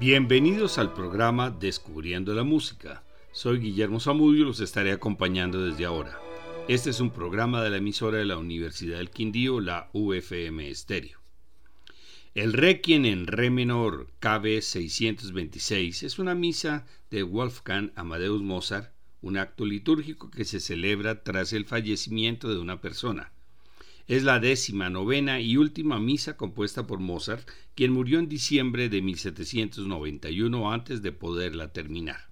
Bienvenidos al programa Descubriendo la Música. Soy Guillermo Zamudio y los estaré acompañando desde ahora. Este es un programa de la emisora de la Universidad del Quindío, la UFM Estéreo. El Requiem en Re menor KB 626 es una misa de Wolfgang Amadeus Mozart, un acto litúrgico que se celebra tras el fallecimiento de una persona. Es la décima, novena y última misa compuesta por Mozart, quien murió en diciembre de 1791 antes de poderla terminar.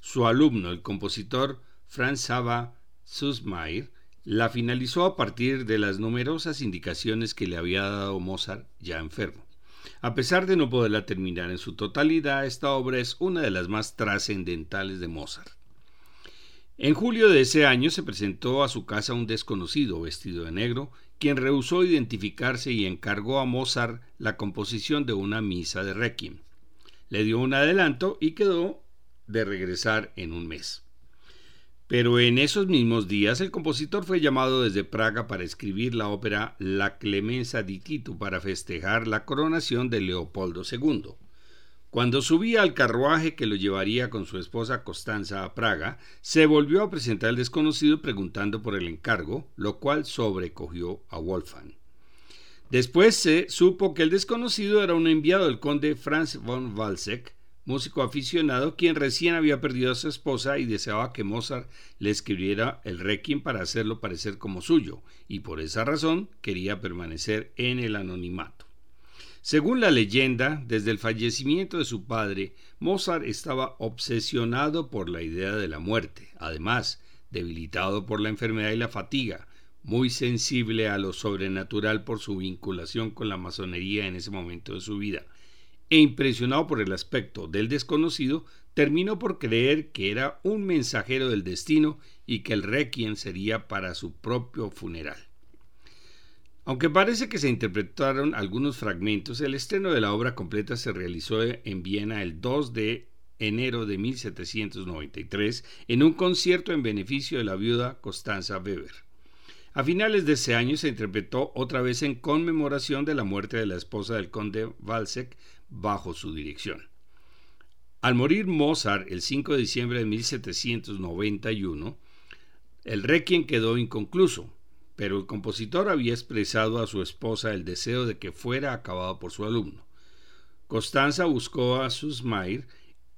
Su alumno, el compositor Franz Saba Sussmayer, la finalizó a partir de las numerosas indicaciones que le había dado Mozart ya enfermo. A pesar de no poderla terminar en su totalidad, esta obra es una de las más trascendentales de Mozart. En julio de ese año se presentó a su casa un desconocido vestido de negro, quien rehusó identificarse y encargó a Mozart la composición de una misa de Requiem. Le dio un adelanto y quedó de regresar en un mes. Pero en esos mismos días el compositor fue llamado desde Praga para escribir la ópera La Clemenza di Tito para festejar la coronación de Leopoldo II. Cuando subía al carruaje que lo llevaría con su esposa Constanza a Praga, se volvió a presentar al desconocido preguntando por el encargo, lo cual sobrecogió a Wolfgang. Después se supo que el desconocido era un enviado del conde Franz von Walsegg, músico aficionado quien recién había perdido a su esposa y deseaba que Mozart le escribiera el requiem para hacerlo parecer como suyo, y por esa razón quería permanecer en el anonimato. Según la leyenda, desde el fallecimiento de su padre, Mozart estaba obsesionado por la idea de la muerte, además, debilitado por la enfermedad y la fatiga, muy sensible a lo sobrenatural por su vinculación con la masonería en ese momento de su vida, e impresionado por el aspecto del desconocido, terminó por creer que era un mensajero del destino y que el requiem sería para su propio funeral. Aunque parece que se interpretaron algunos fragmentos, el estreno de la obra completa se realizó en Viena el 2 de enero de 1793 en un concierto en beneficio de la viuda Constanza Weber. A finales de ese año se interpretó otra vez en conmemoración de la muerte de la esposa del conde Walsek bajo su dirección. Al morir Mozart el 5 de diciembre de 1791, el requiem quedó inconcluso, pero el compositor había expresado a su esposa el deseo de que fuera acabado por su alumno. Constanza buscó a Susmair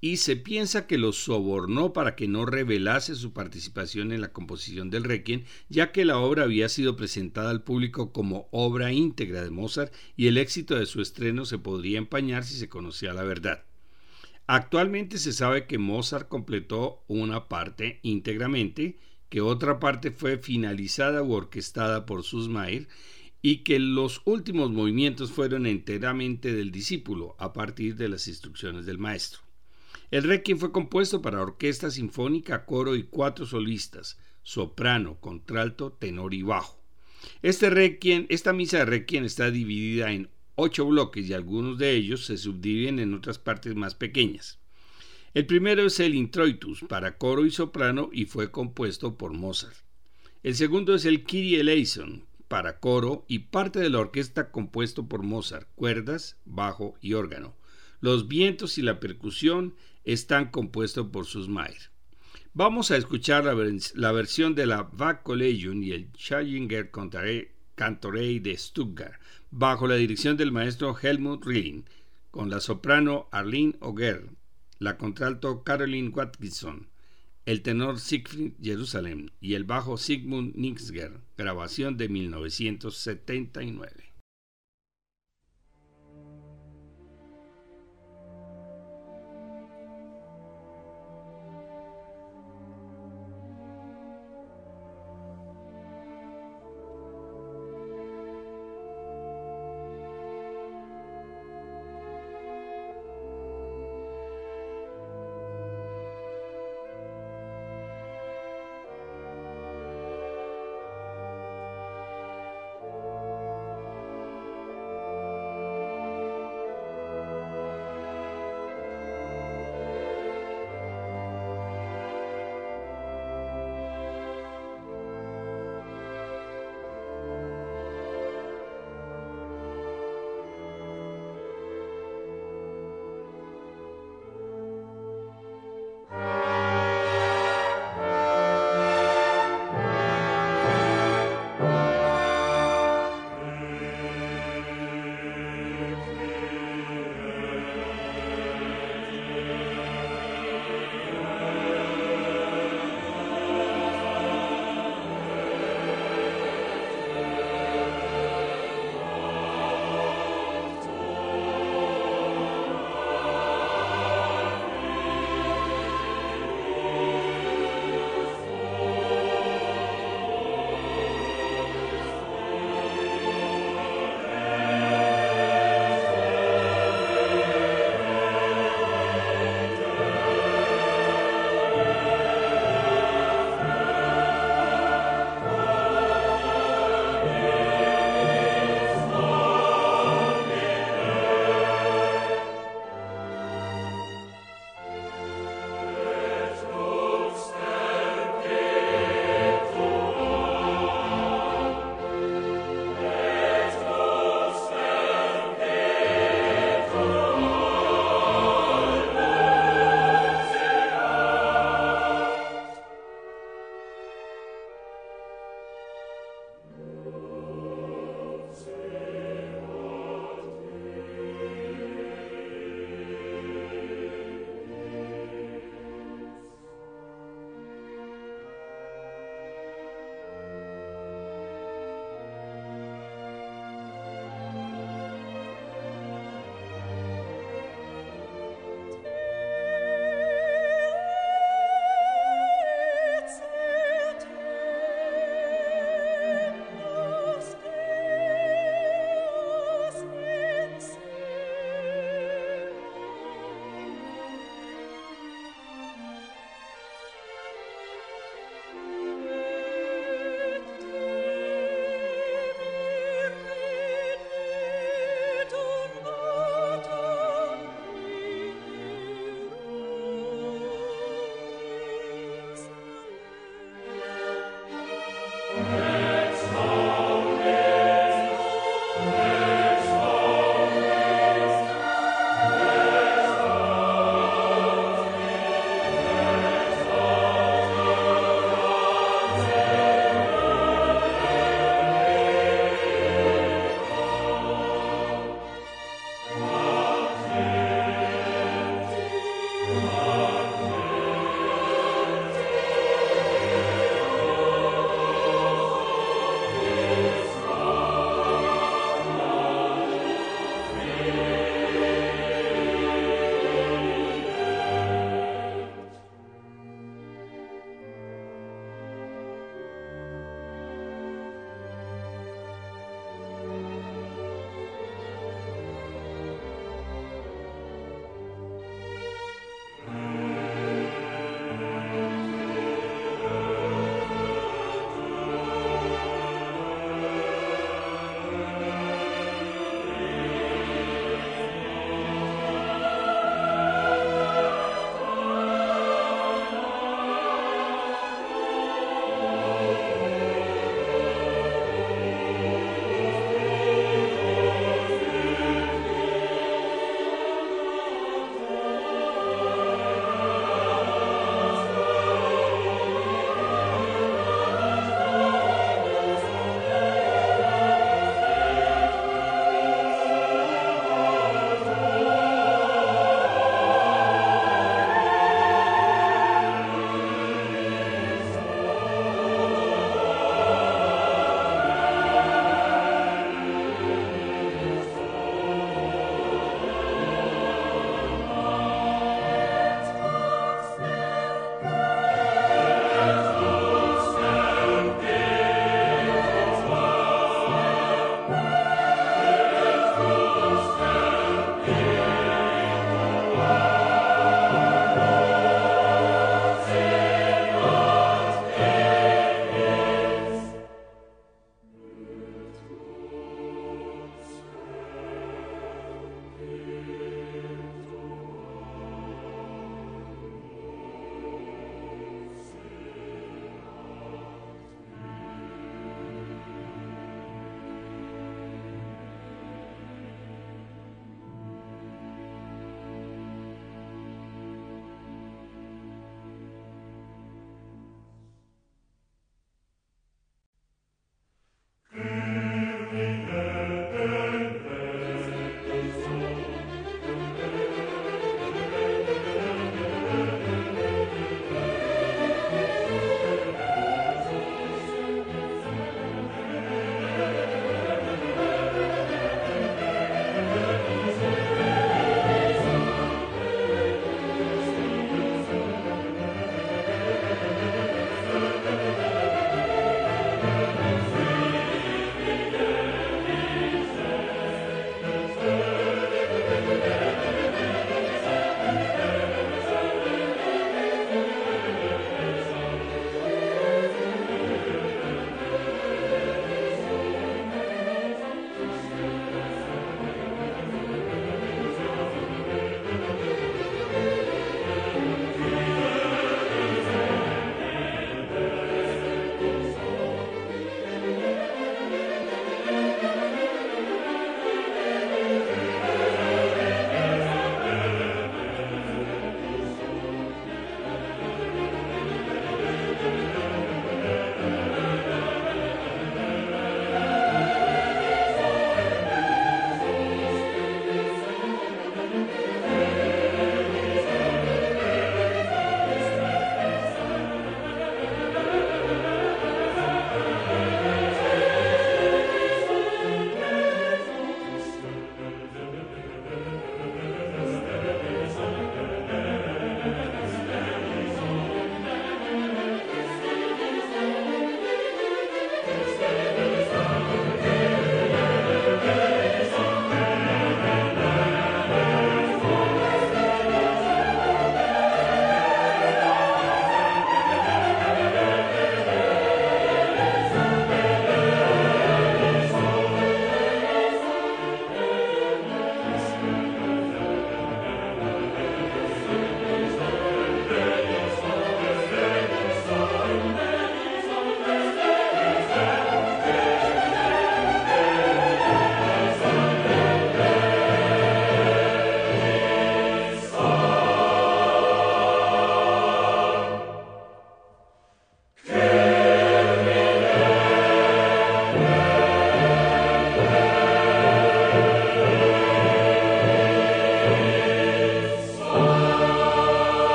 y se piensa que lo sobornó para que no revelase su participación en la composición del Requiem, ya que la obra había sido presentada al público como obra íntegra de Mozart y el éxito de su estreno se podría empañar si se conocía la verdad. Actualmente se sabe que Mozart completó una parte íntegramente que otra parte fue finalizada u orquestada por Susmair y que los últimos movimientos fueron enteramente del discípulo a partir de las instrucciones del maestro. El requiem fue compuesto para orquesta sinfónica, coro y cuatro solistas, soprano, contralto, tenor y bajo. Este requiem, esta misa de requiem está dividida en ocho bloques y algunos de ellos se subdividen en otras partes más pequeñas. El primero es el Introitus para coro y soprano y fue compuesto por Mozart. El segundo es el Kyrie eleison para coro y parte de la orquesta compuesto por Mozart, cuerdas, bajo y órgano. Los vientos y la percusión están compuestos por Susmair. Vamos a escuchar la, versión de la Bach Collegium y el Schallinger Cantorei de Stuttgart, bajo la dirección del maestro Helmut Rilling, con la soprano Arlene Auger, la contralto Caroline Watkinson, el tenor Siegfried Jerusalem y el bajo Sigmund Nixger, grabación de 1979.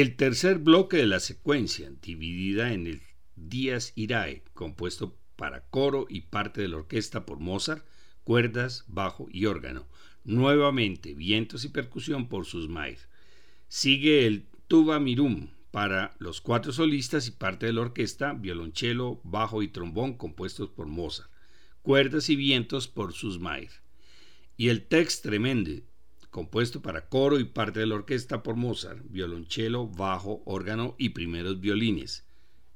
El tercer bloque de la secuencia, dividida en el Días Irae, compuesto para coro y parte de la orquesta por Mozart, cuerdas, bajo y órgano. Nuevamente, vientos y percusión por Susmair. Sigue el Tuba Mirum para los cuatro solistas y parte de la orquesta, violonchelo, bajo y trombón compuestos por Mozart. Cuerdas y vientos por Susmair. Y el Text Tremende compuesto para coro y parte de la orquesta por Mozart, violonchelo, bajo, órgano y primeros violines.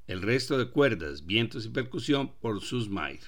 El resto de cuerdas, vientos y percusión por Susmair.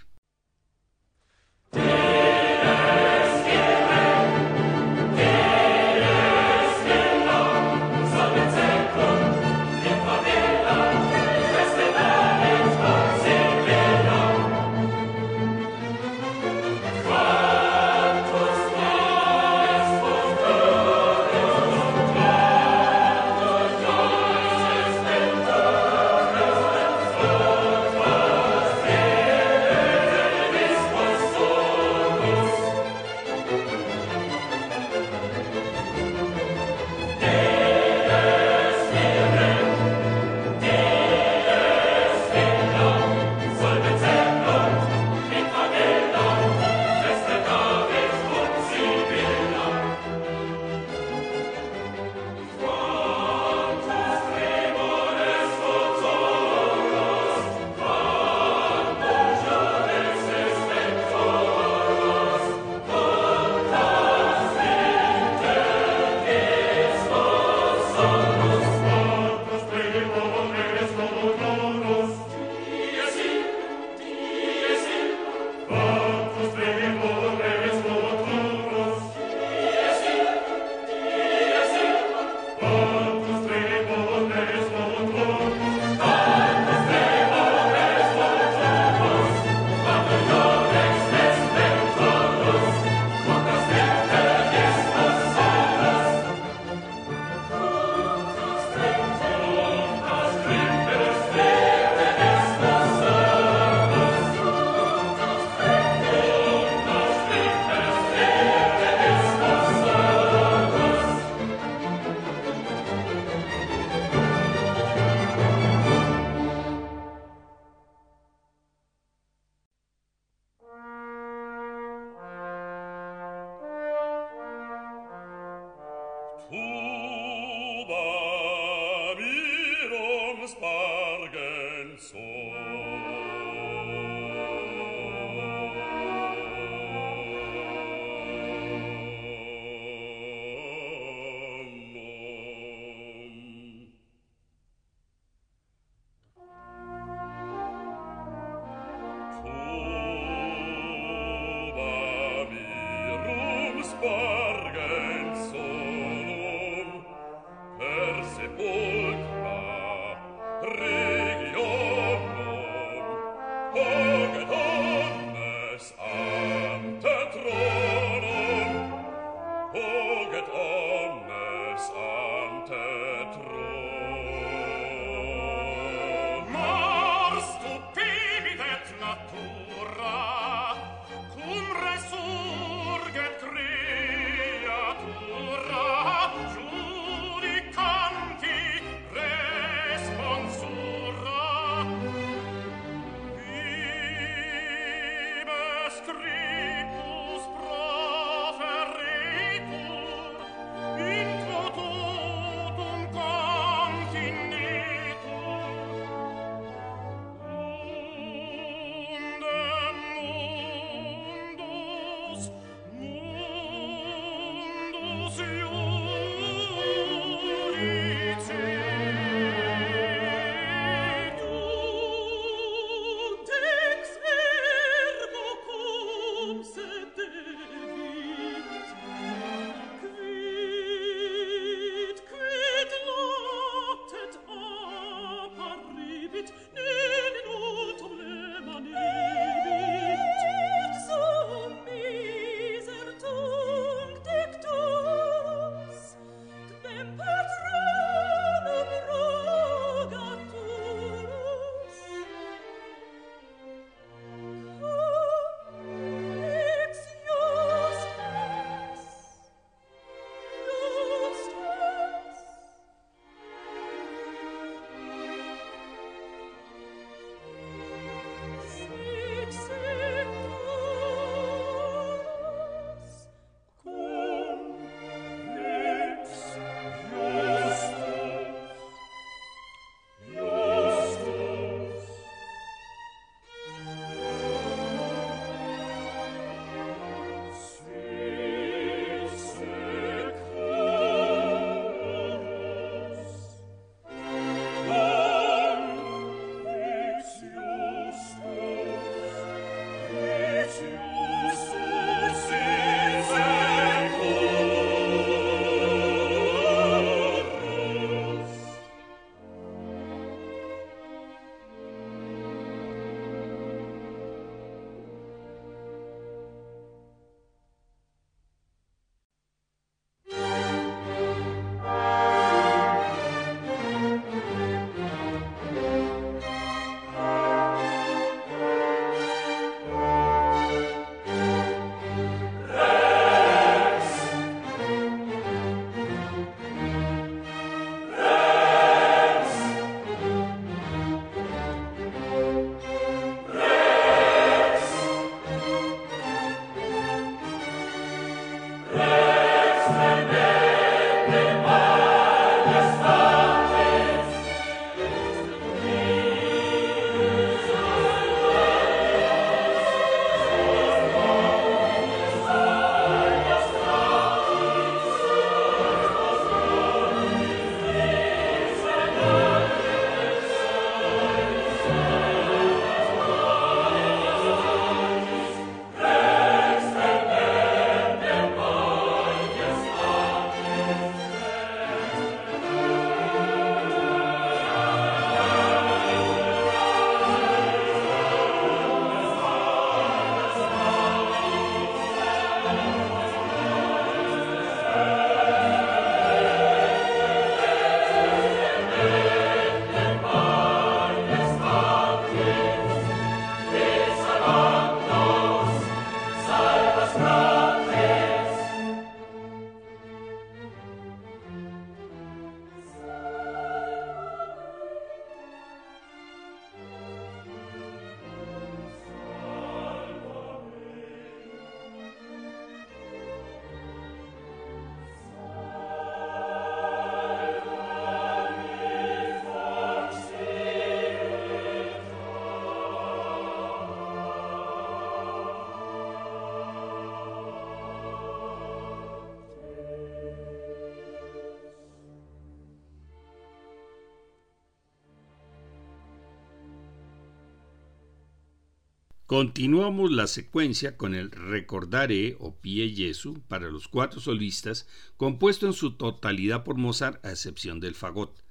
Continuamos la secuencia con el Recordare o Pie Jesu para los cuatro solistas, compuesto en su totalidad por Mozart a excepción del fagot.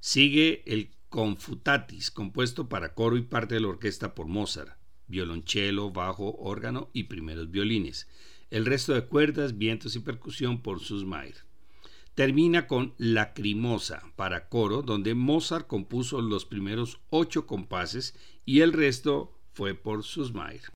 Sigue el Confutatis, compuesto para coro y parte de la orquesta por Mozart, violonchelo, bajo, órgano y primeros violines. El resto de cuerdas, vientos y percusión por Susmair. Termina con Lacrimosa para coro, donde Mozart compuso los primeros ocho compases y el resto fue por Susmair.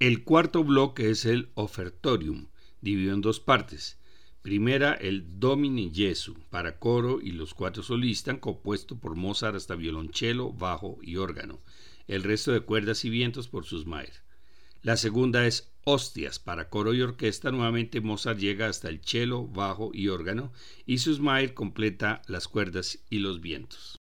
El cuarto bloque es el Ofertorium, dividido en dos partes. Primera, el Domine Jesu, para coro y los cuatro solistas, compuesto por Mozart hasta violonchelo, bajo y órgano. El resto de cuerdas y vientos por Susmair. La segunda es Hostias, para coro y orquesta. Nuevamente Mozart llega hasta el cello, bajo y órgano, y Susmair completa las cuerdas y los vientos.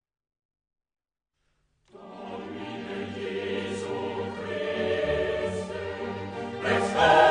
Let's go.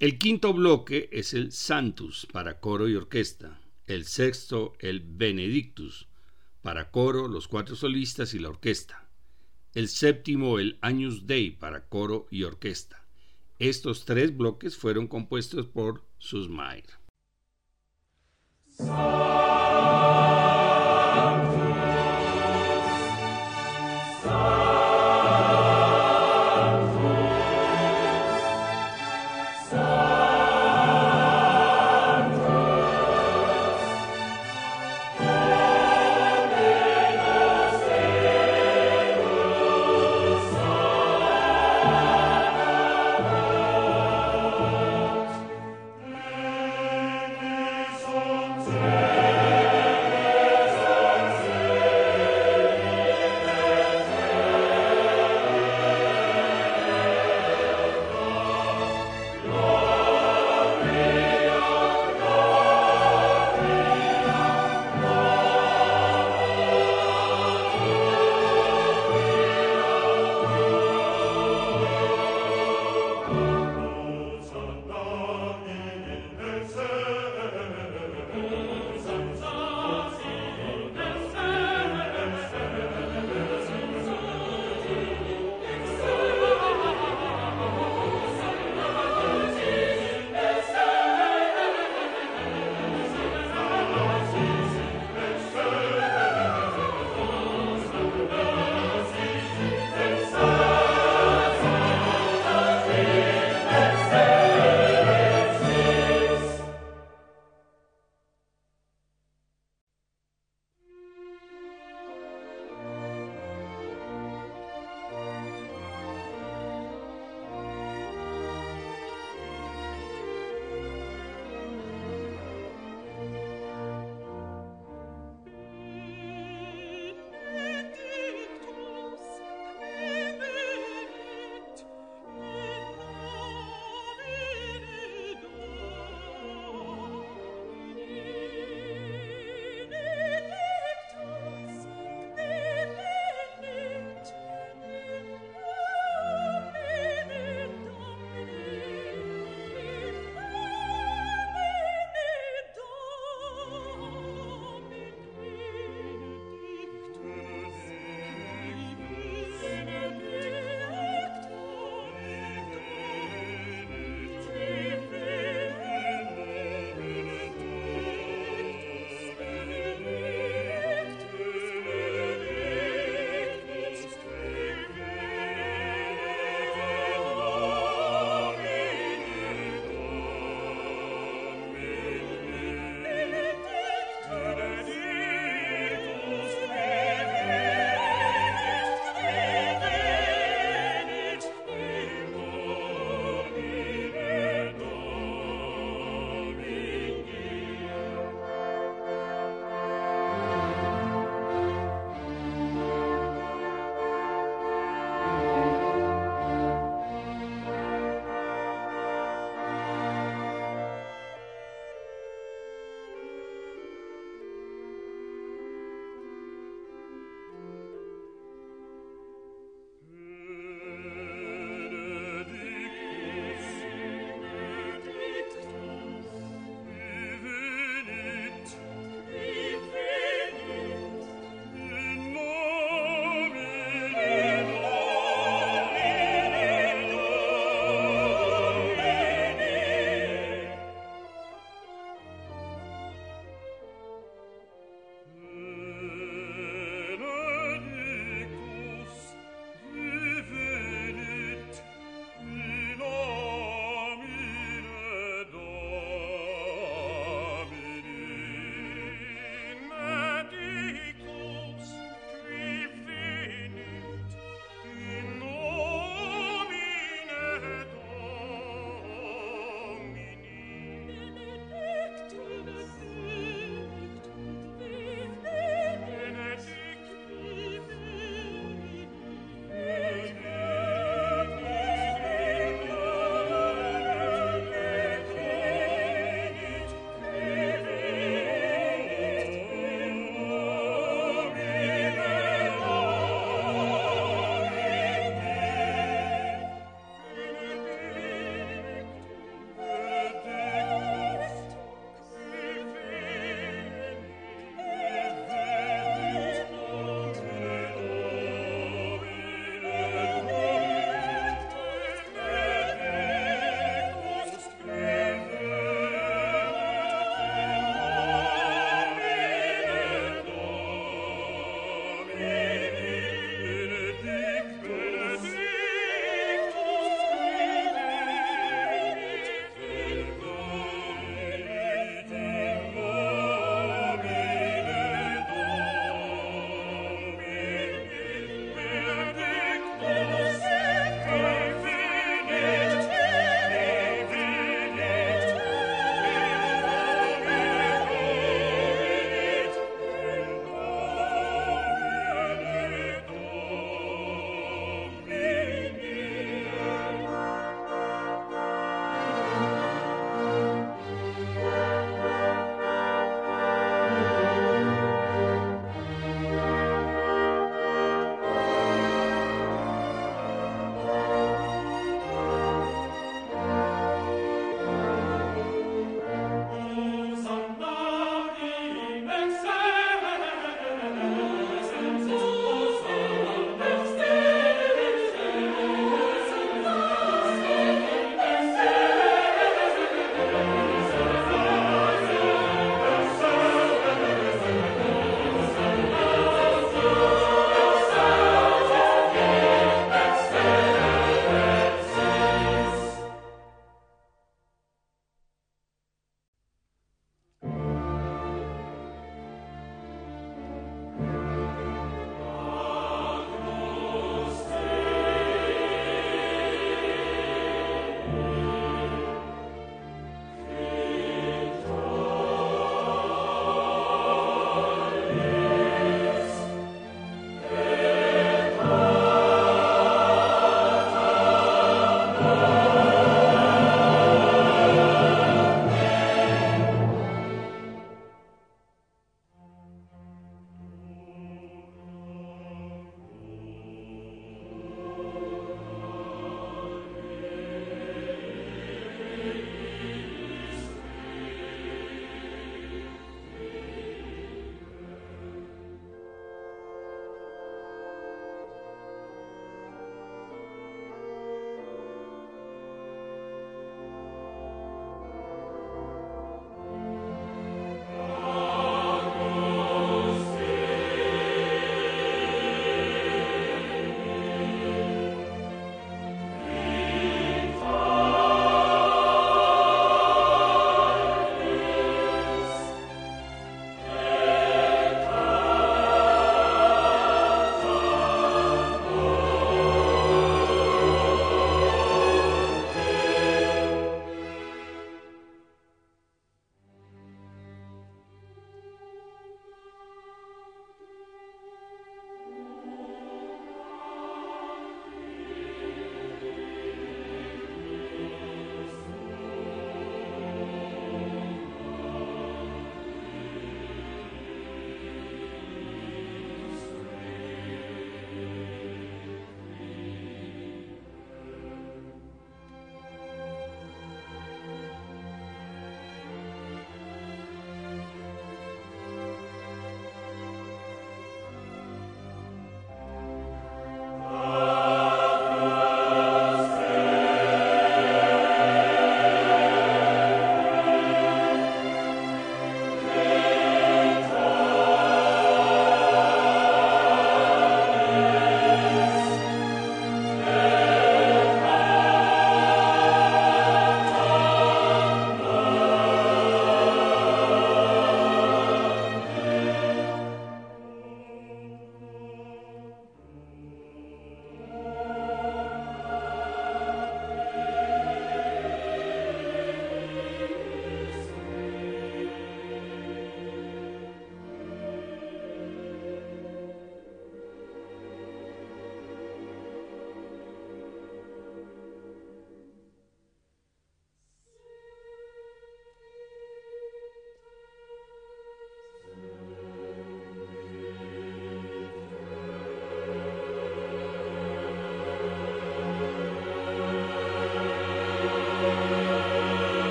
El quinto bloque es el Santus para coro y orquesta. El sexto, el Benedictus para coro, los cuatro solistas y la orquesta. El séptimo, el Agnus Dei para coro y orquesta. Estos tres bloques fueron compuestos por Susmair.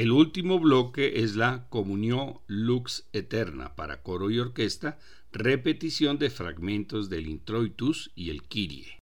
El último bloque es la Comunión Lux Eterna para coro y orquesta, repetición de fragmentos del Introitus y el Kyrie.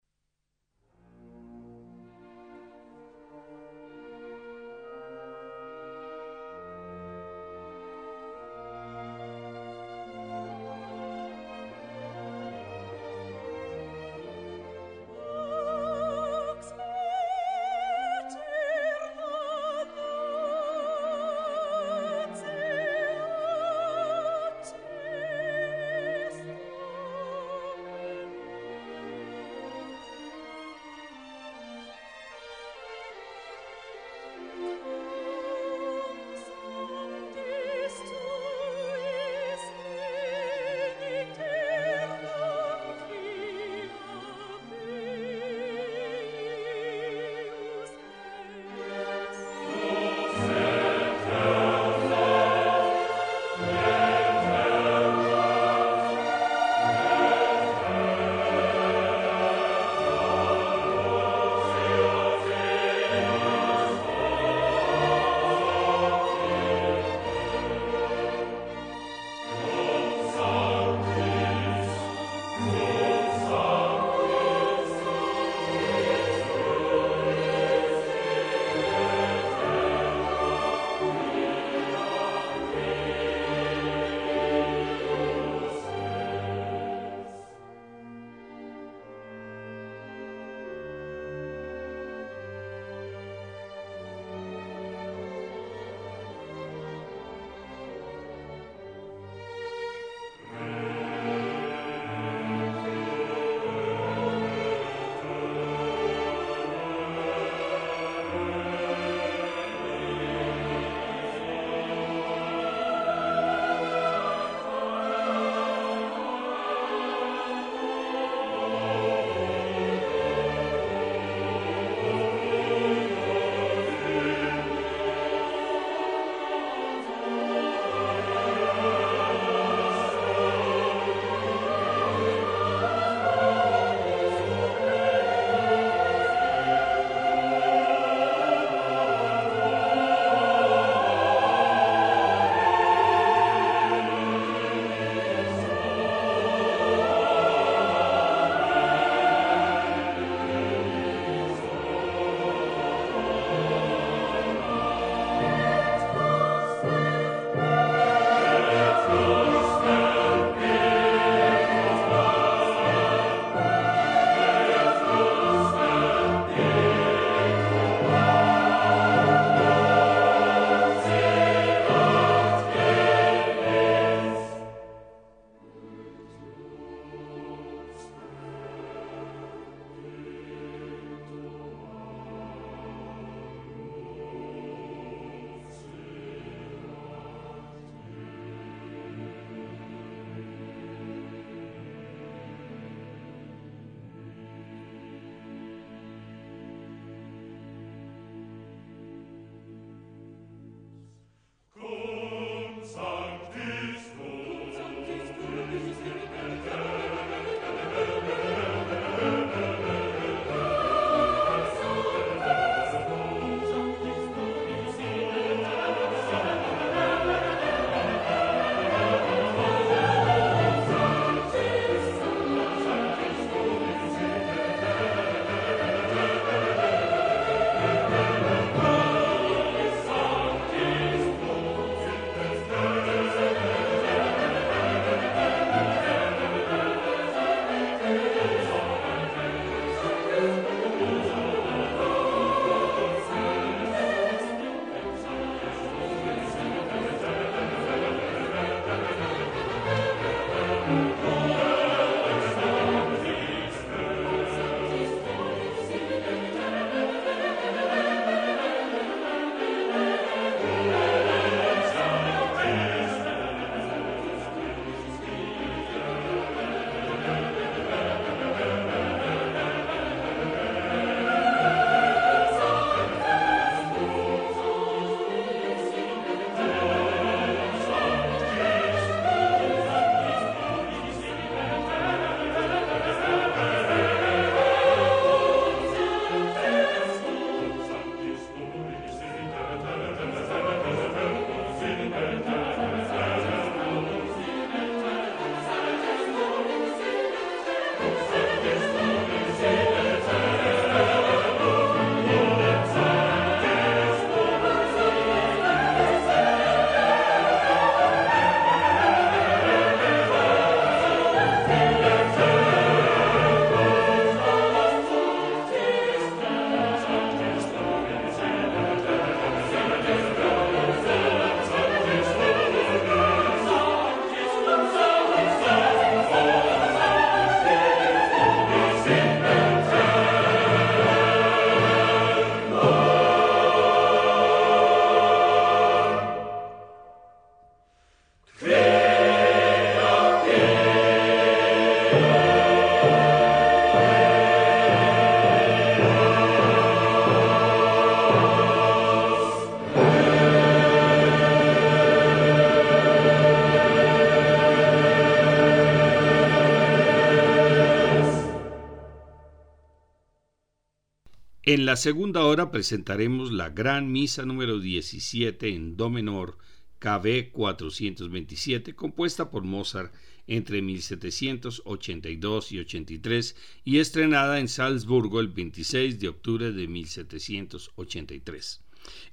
En la segunda hora presentaremos la Gran Misa número 17 en Do menor, KB 427, compuesta por Mozart entre 1782 y 83 y estrenada en Salzburgo el 26 de octubre de 1783.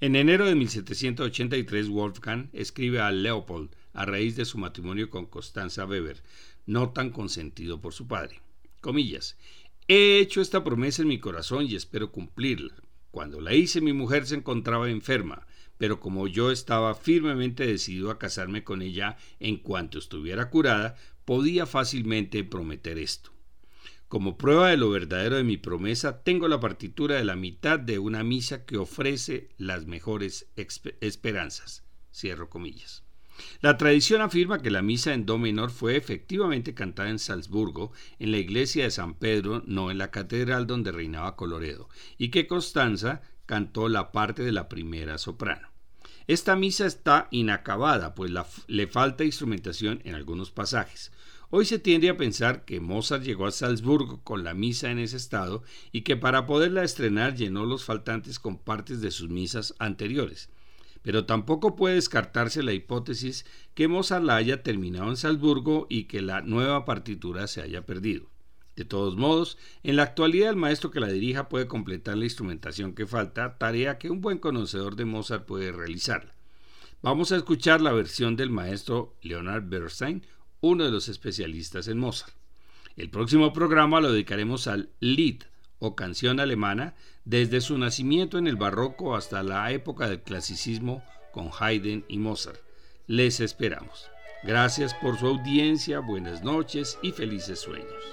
En enero de 1783, Wolfgang escribe a Leopold a raíz de su matrimonio con Constanza Weber, no tan consentido por su padre. Comillas. He hecho esta promesa en mi corazón y espero cumplirla. Cuando la hice mi mujer se encontraba enferma, pero como yo estaba firmemente decidido a casarme con ella en cuanto estuviera curada, podía fácilmente prometer esto. Como prueba de lo verdadero de mi promesa, tengo la partitura de la mitad de una misa que ofrece las mejores esperanzas. Cierro comillas. La tradición afirma que la misa en do menor fue efectivamente cantada en Salzburgo, en la iglesia de San Pedro, no en la catedral donde reinaba Coloredo, y que Constanza cantó la parte de la primera soprano. Esta misa está inacabada, pues le falta instrumentación en algunos pasajes. Hoy se tiende a pensar que Mozart llegó a Salzburgo con la misa en ese estado y que para poderla estrenar llenó los faltantes con partes de sus misas anteriores. Pero tampoco puede descartarse la hipótesis que Mozart la haya terminado en Salzburgo y que la nueva partitura se haya perdido. De todos modos, en la actualidad el maestro que la dirija puede completar la instrumentación que falta, tarea que un buen conocedor de Mozart puede realizar. Vamos a escuchar la versión del maestro Leonard Bernstein, uno de los especialistas en Mozart. El próximo programa lo dedicaremos al Lied o canción alemana desde su nacimiento en el barroco hasta la época del clasicismo con Haydn y Mozart. Les esperamos. Gracias por su audiencia, buenas noches y felices sueños.